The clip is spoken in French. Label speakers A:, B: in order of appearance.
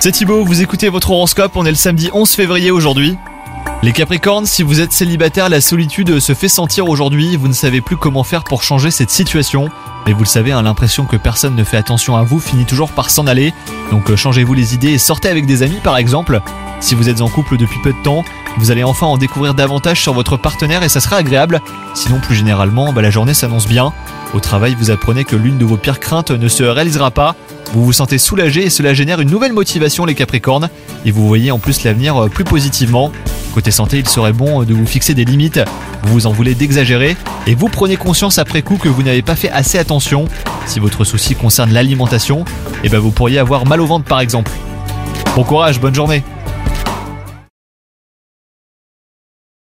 A: C'est Thibaut, vous écoutez votre horoscope, on est le samedi 11 février aujourd'hui. Les Capricornes, si vous êtes célibataire, la solitude se fait sentir aujourd'hui, vous ne savez plus comment faire pour changer cette situation. Mais vous le savez, hein, l'impression que personne ne fait attention à vous finit toujours par s'en aller. Donc euh, changez-vous les idées et sortez avec des amis par exemple. Si vous êtes en couple depuis peu de temps, vous allez enfin en découvrir davantage sur votre partenaire et ça sera agréable. Sinon plus généralement, bah, la journée s'annonce bien. Au travail, vous apprenez que l'une de vos pires craintes ne se réalisera pas. Vous vous sentez soulagé et cela génère une nouvelle motivation les Capricornes. Et vous voyez en plus l'avenir euh, plus positivement. Côté santé, il serait bon de vous fixer des limites. Vous vous en voulez d'exagérer et vous prenez conscience après coup que vous n'avez pas fait assez attention. Si votre souci concerne l'alimentation, eh ben vous pourriez avoir mal au ventre par exemple. Bon courage, bonne journée